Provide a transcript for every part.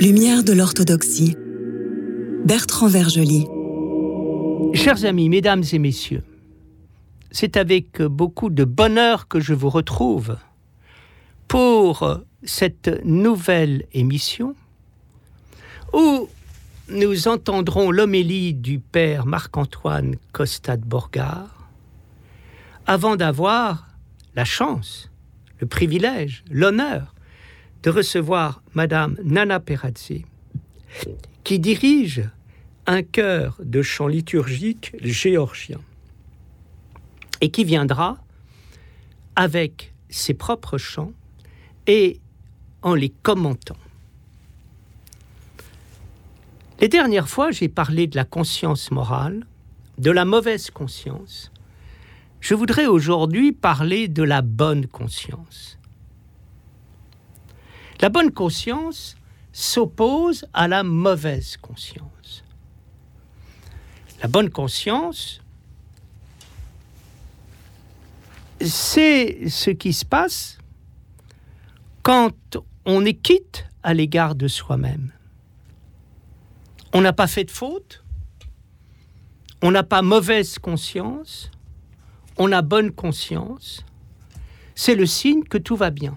Lumière de l'orthodoxie. Bertrand Vergely. Chers amis, mesdames et messieurs, c'est avec beaucoup de bonheur que je vous retrouve pour cette nouvelle émission où nous entendrons l'homélie du père Marc-Antoine Costa de Borgard avant d'avoir la chance, le privilège, l'honneur de recevoir Madame Nana Perazzi qui dirige un chœur de chant liturgique géorgien et qui viendra avec ses propres chants et en les commentant. Les dernières fois, j'ai parlé de la conscience morale, de la mauvaise conscience. Je voudrais aujourd'hui parler de la bonne conscience. La bonne conscience s'oppose à la mauvaise conscience. La bonne conscience, c'est ce qui se passe quand on est quitte à l'égard de soi-même. On n'a pas fait de faute, on n'a pas mauvaise conscience, on a bonne conscience, c'est le signe que tout va bien.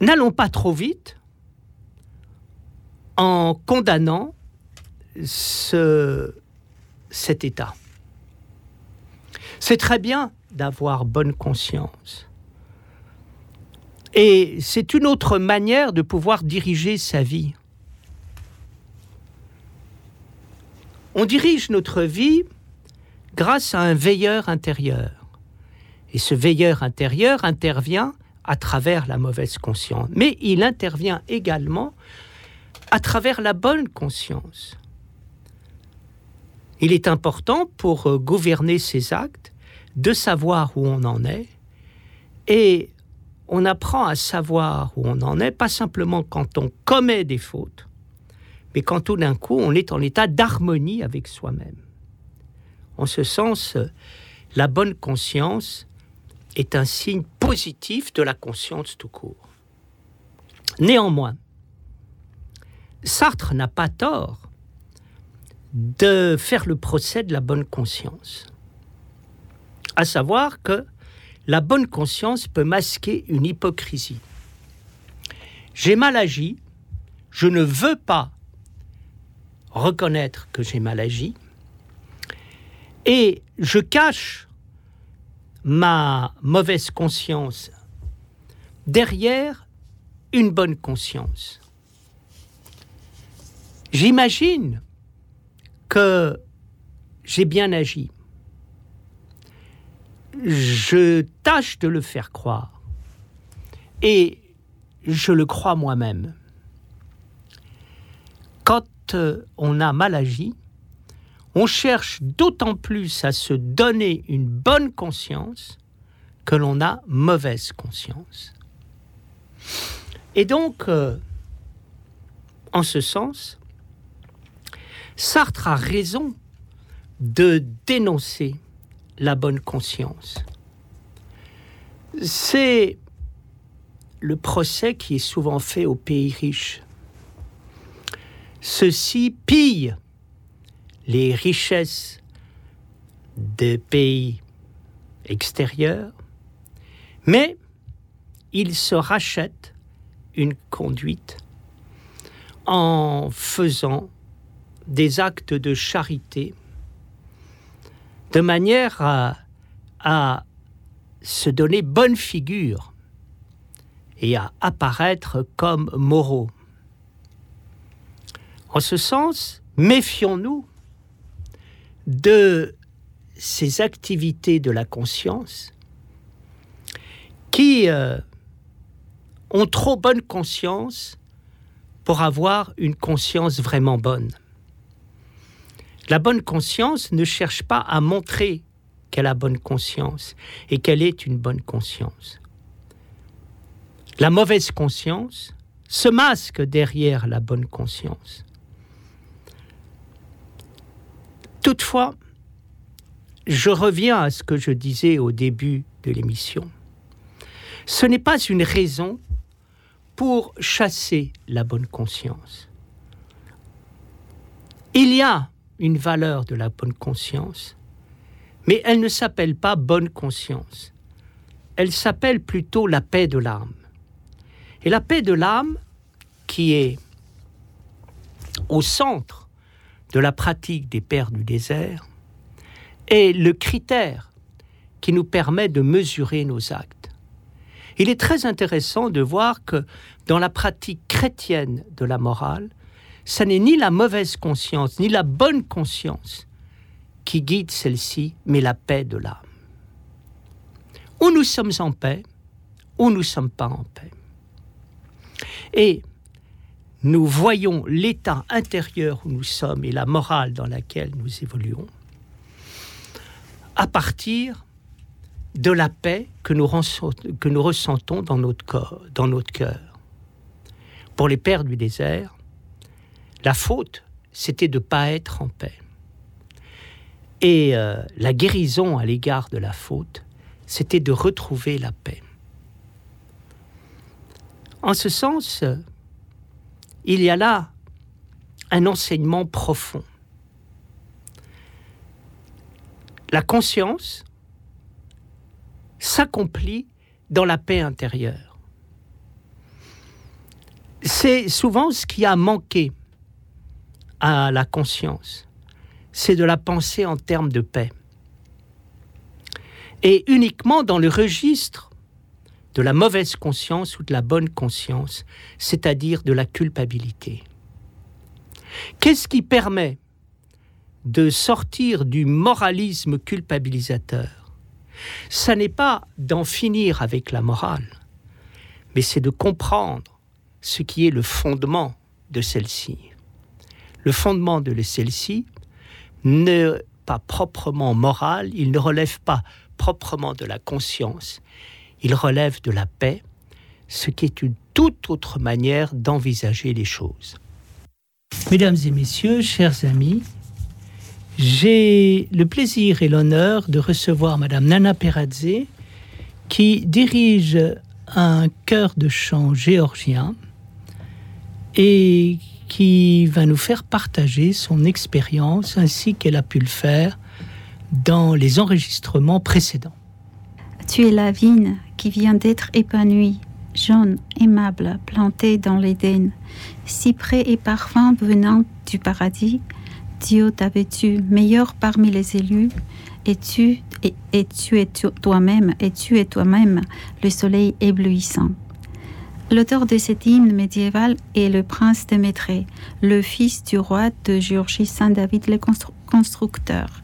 N'allons pas trop vite en condamnant ce, cet état. C'est très bien d'avoir bonne conscience. Et c'est une autre manière de pouvoir diriger sa vie. On dirige notre vie grâce à un veilleur intérieur. Et ce veilleur intérieur intervient à travers la mauvaise conscience, mais il intervient également à travers la bonne conscience. Il est important pour gouverner ses actes de savoir où on en est et on apprend à savoir où on en est, pas simplement quand on commet des fautes, mais quand tout d'un coup on est en état d'harmonie avec soi-même. En ce sens, la bonne conscience est un signe positif de la conscience tout court. Néanmoins, Sartre n'a pas tort de faire le procès de la bonne conscience. À savoir que la bonne conscience peut masquer une hypocrisie. J'ai mal agi, je ne veux pas reconnaître que j'ai mal agi, et je cache ma mauvaise conscience derrière une bonne conscience. J'imagine que j'ai bien agi. Je tâche de le faire croire. Et je le crois moi-même. Quand euh, on a mal agi, on cherche d'autant plus à se donner une bonne conscience que l'on a mauvaise conscience. Et donc, euh, en ce sens, Sartre a raison de dénoncer la bonne conscience. C'est le procès qui est souvent fait aux pays riches. Ceux-ci pillent les richesses des pays extérieurs, mais ils se rachètent une conduite en faisant des actes de charité de manière à, se donner bonne figure et à apparaître comme moraux. En ce sens, méfions-nous de ces activités de la conscience qui euh, ont trop bonne conscience pour avoir une conscience vraiment bonne. La bonne conscience ne cherche pas à montrer qu'elle a bonne conscience et qu'elle est une bonne conscience. la mauvaise conscience se masque derrière la bonne conscience. Toutefois, je reviens à ce que je disais au début de l'émission. Ce n'est pas une raison pour chasser la bonne conscience. Il y a une valeur de la bonne conscience, mais elle ne s'appelle pas bonne conscience. Elle s'appelle plutôt la paix de l'âme. Et la paix de l'âme, qui est au centre de la pratique des pères du désert, est le critère qui nous permet de mesurer nos actes. Il est très intéressant de voir que dans la pratique chrétienne de la morale, ce n'est ni la mauvaise conscience, ni la bonne conscience qui guide celle-ci, mais la paix de l'âme. Ou nous sommes en paix, ou nous ne sommes pas en paix. Et nous voyons l'état intérieur où nous sommes et la morale dans laquelle nous évoluons à partir de la paix que nous, que nous ressentons dans notre corps, dans notre cœur. Pour les pères du désert, la faute, c'était de ne pas être en paix. Et euh, la guérison à l'égard de la faute, c'était de retrouver la paix. En ce sens, il y a là un enseignement profond. La conscience s'accomplit dans la paix intérieure. C'est souvent ce qui a manqué à la conscience, c'est de la penser en termes de paix. Et uniquement dans le registre de la mauvaise conscience ou de la bonne conscience, c'est-à-dire de la culpabilité. Qu'est-ce qui permet de sortir du moralisme culpabilisateur? Ça n'est pas d'en finir avec la morale, mais c'est de comprendre ce qui est le fondement de celle-ci. Le fondement de celle-ci n'est pas proprement moral, il ne relève pas proprement de la conscience, il relève de la paix, ce qui est une toute autre manière d'envisager les choses. Mesdames et messieurs, chers amis, j'ai le plaisir et l'honneur de recevoir Madame Nana Peradze, qui dirige un chœur de chant géorgien et qui va nous faire partager son expérience ainsi qu'elle a pu le faire dans les enregistrements précédents. Tu es la vigne qui vient d'être épanouie, jaune, aimable, plantée dans l'Éden, cyprès et parfum venant du paradis. Dieu t'a vêtu meilleur parmi les élus, et tu, et, tu es toi-même, et tu es toi-même le soleil éblouissant. L'auteur de cet hymne médiéval est le prince de Maîtré, le fils du roi de Géorgie Saint-David le constructeur.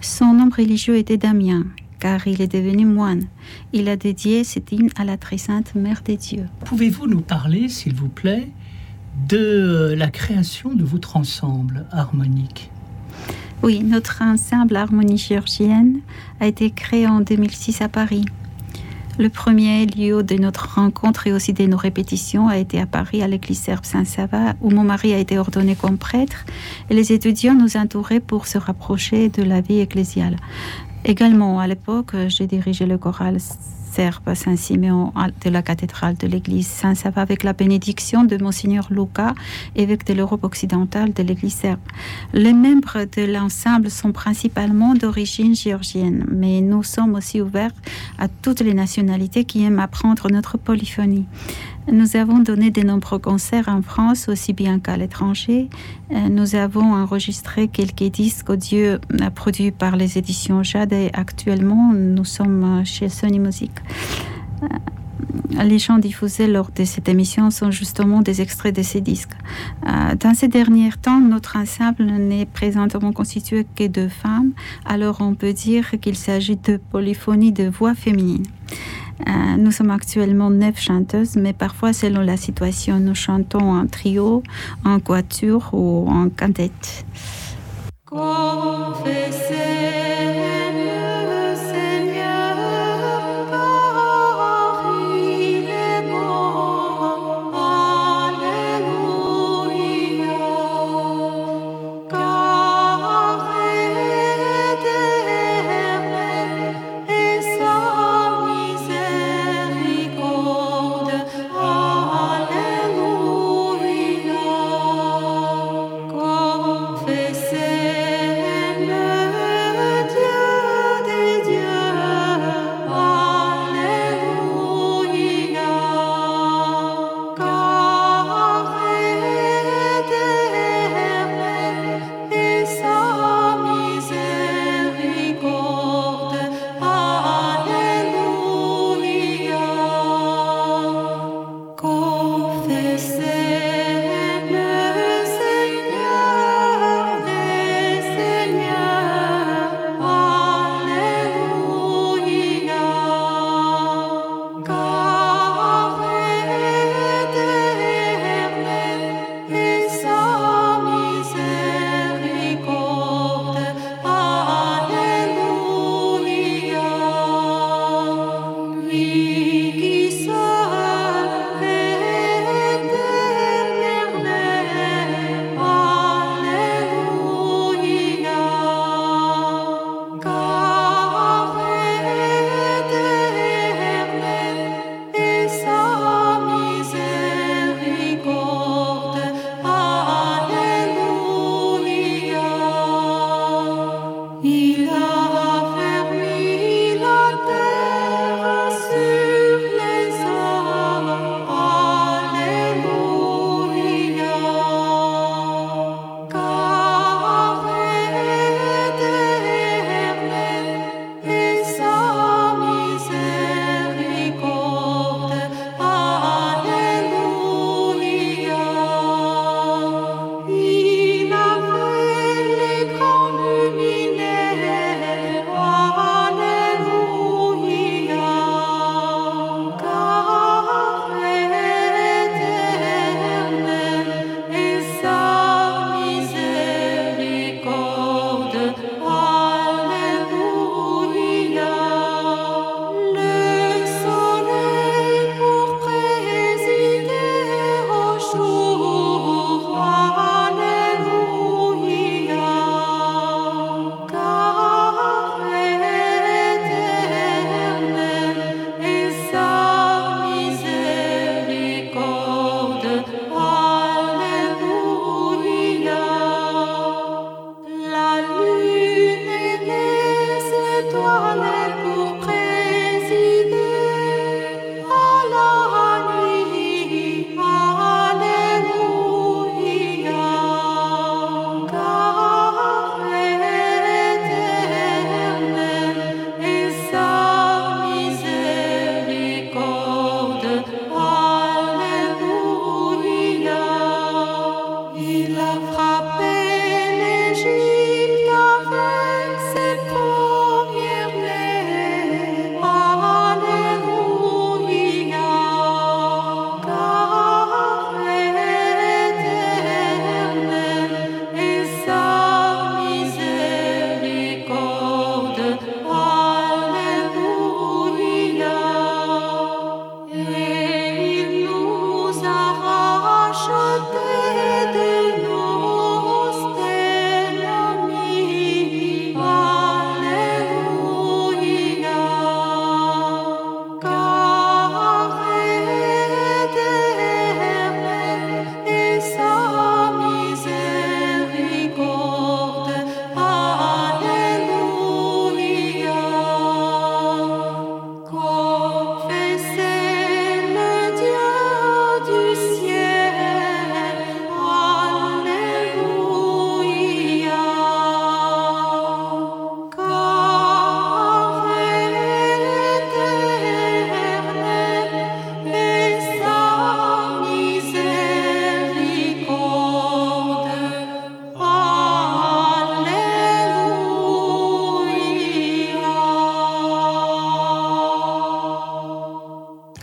Son nom religieux était Damien, car il est devenu moine. Il a dédié cet hymne à la très sainte Mère des Dieux. Pouvez-vous nous parler, s'il vous plaît, de la création de votre ensemble harmonique? Oui, notre ensemble harmonie géorgienne a été créé en 2006 à Paris. Le premier lieu de notre rencontre et aussi de nos répétitions a été à Paris, à l'église serbe Saint-Sava, où mon mari a été ordonné comme prêtre et les étudiants nous entouraient pour se rapprocher de la vie ecclésiale. Également, à l'époque, j'ai dirigé le choral Saint-Siméon de la cathédrale de l'église Saint-Sava avec la bénédiction de Monseigneur Luca, évêque de l'Europe occidentale de l'église serbe. Les membres de l'ensemble sont principalement d'origine géorgienne, mais nous sommes aussi ouverts à toutes les nationalités qui aiment apprendre notre polyphonie. Nous avons donné de nombreux concerts en France, aussi bien qu'à l'étranger. Euh, nous avons enregistré quelques disques audio euh, produits par les éditions Jade et actuellement, nous sommes chez Sony Music. Euh, les chants diffusés lors de cette émission sont justement des extraits de ces disques. Dans ces derniers temps, notre ensemble n'est présentement constitué que de femmes, alors on peut dire qu'il s'agit de polyphonie de voix féminines. Euh, nous sommes actuellement neuf chanteuses, mais parfois, selon la situation, nous chantons en trio, en quatuor ou en quintette.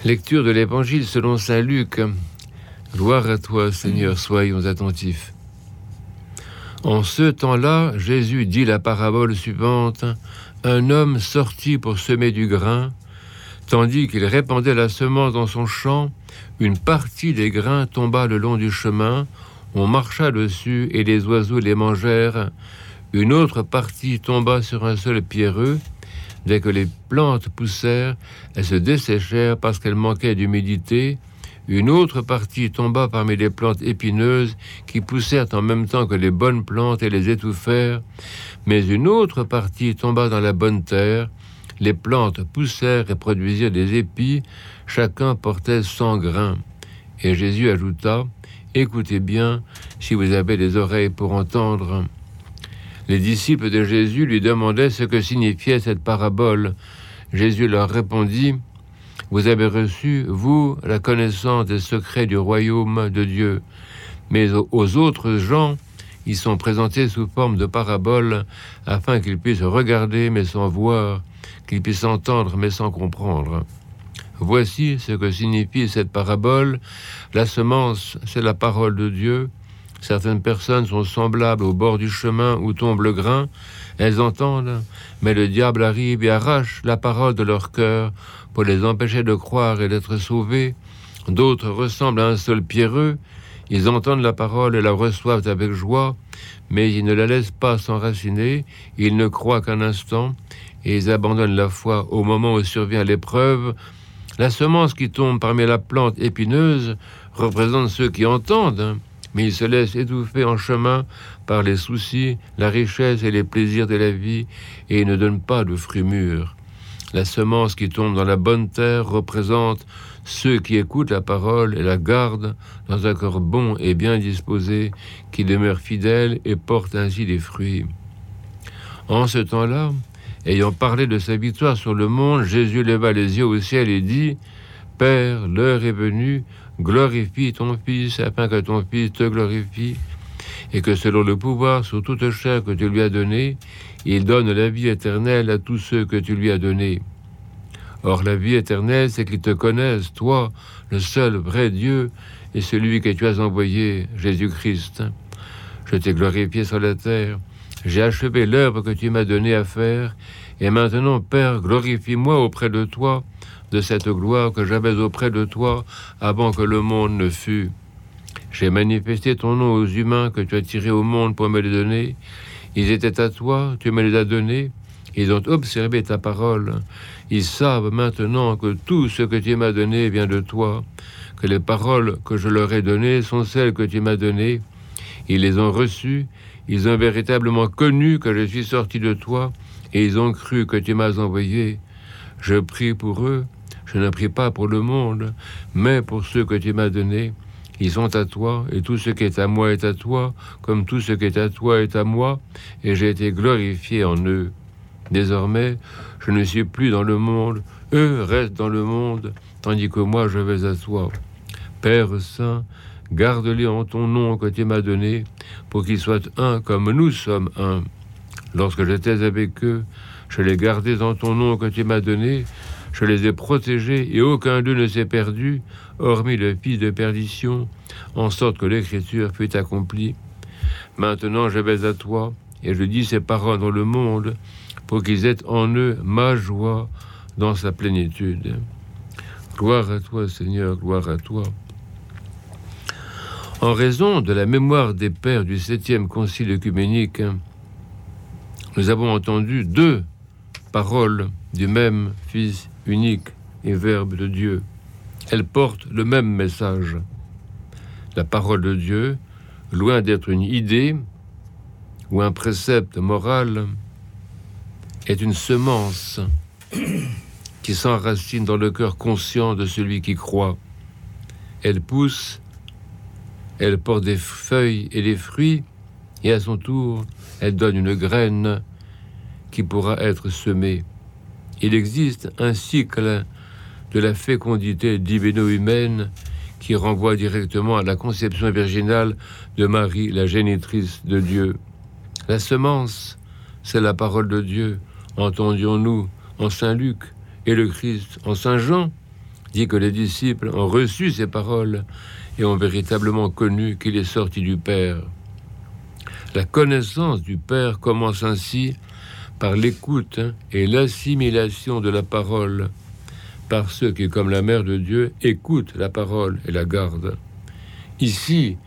Lecture de l'Évangile selon Saint Luc. Gloire à toi, Seigneur, soyons attentifs. En ce temps-là, Jésus dit la parabole suivante. Un homme sortit pour semer du grain, tandis qu'il répandait la semence dans son champ, une partie des grains tomba le long du chemin, on marcha dessus et les oiseaux les mangèrent. Une autre partie tomba sur un seul pierreux. Dès que les plantes poussèrent, elles se desséchèrent parce qu'elles manquaient d'humidité. Une autre partie tomba parmi les plantes épineuses qui poussèrent en même temps que les bonnes plantes et les étouffèrent, mais une autre partie tomba dans la bonne terre. Les plantes poussèrent et produisirent des épis, chacun portait cent grains. Et Jésus ajouta, Écoutez bien si vous avez des oreilles pour entendre. Les disciples de Jésus lui demandaient ce que signifiait cette parabole. Jésus leur répondit, vous avez reçu, vous, la connaissance des secrets du royaume de Dieu. Mais aux autres gens, ils sont présentés sous forme de paraboles afin qu'ils puissent regarder mais sans voir, qu'ils puissent entendre mais sans comprendre. Voici ce que signifie cette parabole. La semence, c'est la parole de Dieu. Certaines personnes sont semblables au bord du chemin où tombe le grain. Elles entendent, mais le diable arrive et arrache la parole de leur cœur pour les empêcher de croire et d'être sauvés. D'autres ressemblent à un seul pierreux. Ils entendent la parole et la reçoivent avec joie, mais ils ne la laissent pas s'enraciner. Ils ne croient qu'un instant et ils abandonnent la foi au moment où survient l'épreuve. La semence qui tombe parmi la plante épineuse représente ceux qui entendent, mais ils se laissent étouffer en chemin par les soucis, la richesse et les plaisirs de la vie et ne donnent pas de fruits mûrs. La semence qui tombe dans la bonne terre représente ceux qui écoutent la parole et la gardent dans un corps bon et bien disposé, qui demeure fidèle et porte ainsi des fruits. En ce temps-là, ayant parlé de sa victoire sur le monde, Jésus leva les yeux au ciel et dit, Père, l'heure est venue, glorifie ton Fils, afin que ton Fils te glorifie, et que selon le pouvoir sur toute chair que tu lui as donné, il donne la vie éternelle à tous ceux que tu lui as donnés. Or la vie éternelle, c'est qu'ils te connaissent, toi, le seul vrai Dieu, et celui que tu as envoyé, Jésus-Christ. Je t'ai glorifié sur la terre, j'ai achevé l'œuvre que tu m'as donnée à faire, et maintenant, Père, glorifie-moi auprès de toi de cette gloire que j'avais auprès de toi avant que le monde ne fût. J'ai manifesté ton nom aux humains que tu as tirés au monde pour me les donner, ils étaient à toi, tu me les as donnés, ils ont observé ta parole. Ils savent maintenant que tout ce que tu m'as donné vient de toi, que les paroles que je leur ai données sont celles que tu m'as données. Ils les ont reçues, ils ont véritablement connu que je suis sorti de toi, et ils ont cru que tu m'as envoyé. Je prie pour eux, je ne prie pas pour le monde, mais pour ceux que tu m'as donnés ils sont à toi, et tout ce qui est à moi est à toi, comme tout ce qui est à toi est à moi, et j'ai été glorifié en eux. Désormais, je ne suis plus dans le monde, eux restent dans le monde, tandis que moi je vais à toi. Père Saint, garde-les en ton nom que tu m'as donné, pour qu'ils soient un comme nous sommes un. Lorsque j'étais avec eux, je les gardais en ton nom que tu m'as donné, je les ai protégés et aucun d'eux ne s'est perdu, hormis le fils de perdition, en sorte que l'écriture fut accomplie. Maintenant je vais à toi, et je dis ces paroles dans le monde, pour qu'ils aient en eux ma joie dans sa plénitude. Gloire à toi, Seigneur, gloire à toi. En raison de la mémoire des pères du septième concile œcuménique, nous avons entendu deux paroles du même Fils unique et Verbe de Dieu. Elles portent le même message. La parole de Dieu, loin d'être une idée ou un précepte moral, est une semence qui s'enracine dans le cœur conscient de celui qui croit. Elle pousse, elle porte des feuilles et des fruits, et à son tour, elle donne une graine qui pourra être semée. Il existe un cycle de la fécondité divino-humaine qui renvoie directement à la conception virginale de Marie, la génitrice de Dieu. La semence, c'est la parole de Dieu, entendions-nous en Saint Luc, et le Christ en Saint Jean, dit que les disciples ont reçu ces paroles et ont véritablement connu qu'il est sorti du Père. La connaissance du Père commence ainsi par l'écoute et l'assimilation de la parole, par ceux qui, comme la Mère de Dieu, écoutent la parole et la gardent. Ici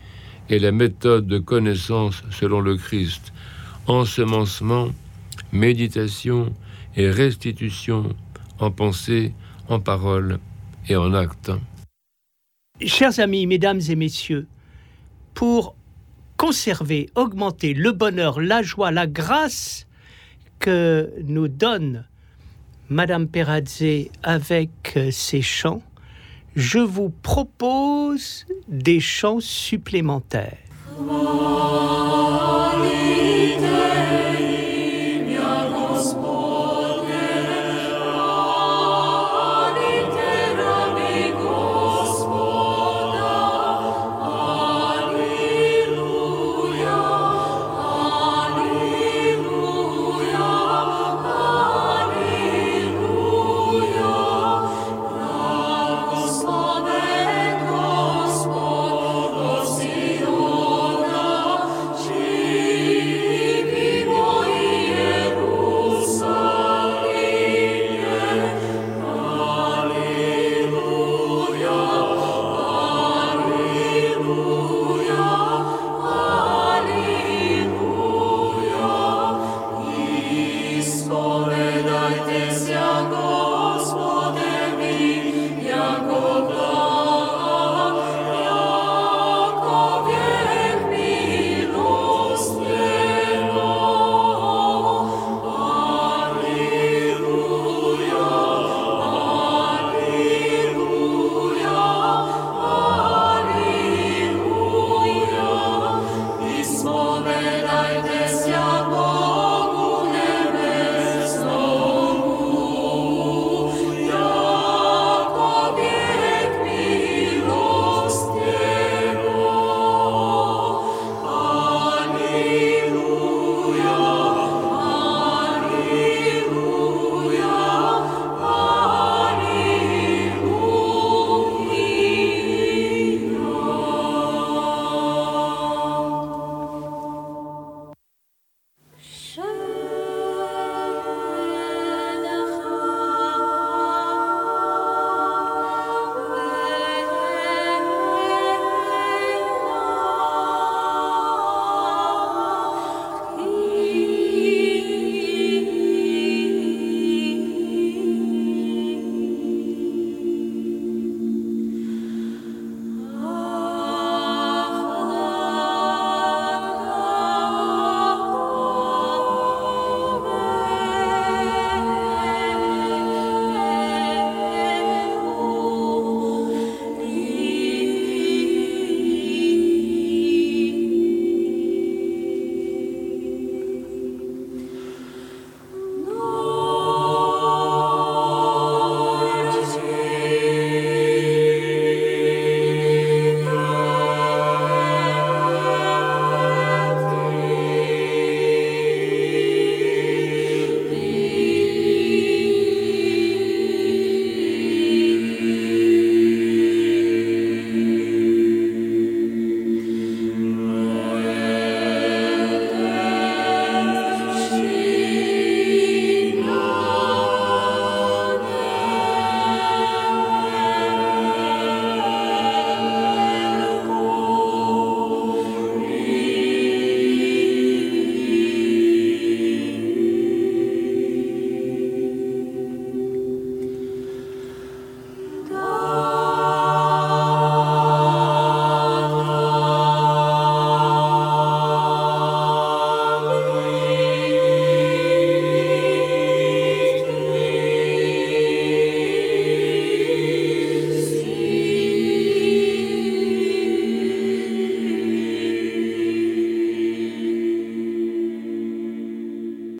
est la méthode de connaissance selon le Christ, ensemencement, méditation et restitution en pensée, en parole et en acte. Chers amis, mesdames et messieurs, pour conserver, augmenter le bonheur, la joie, la grâce que nous donne Madame Perazze avec ses chants, je vous propose des chants supplémentaires.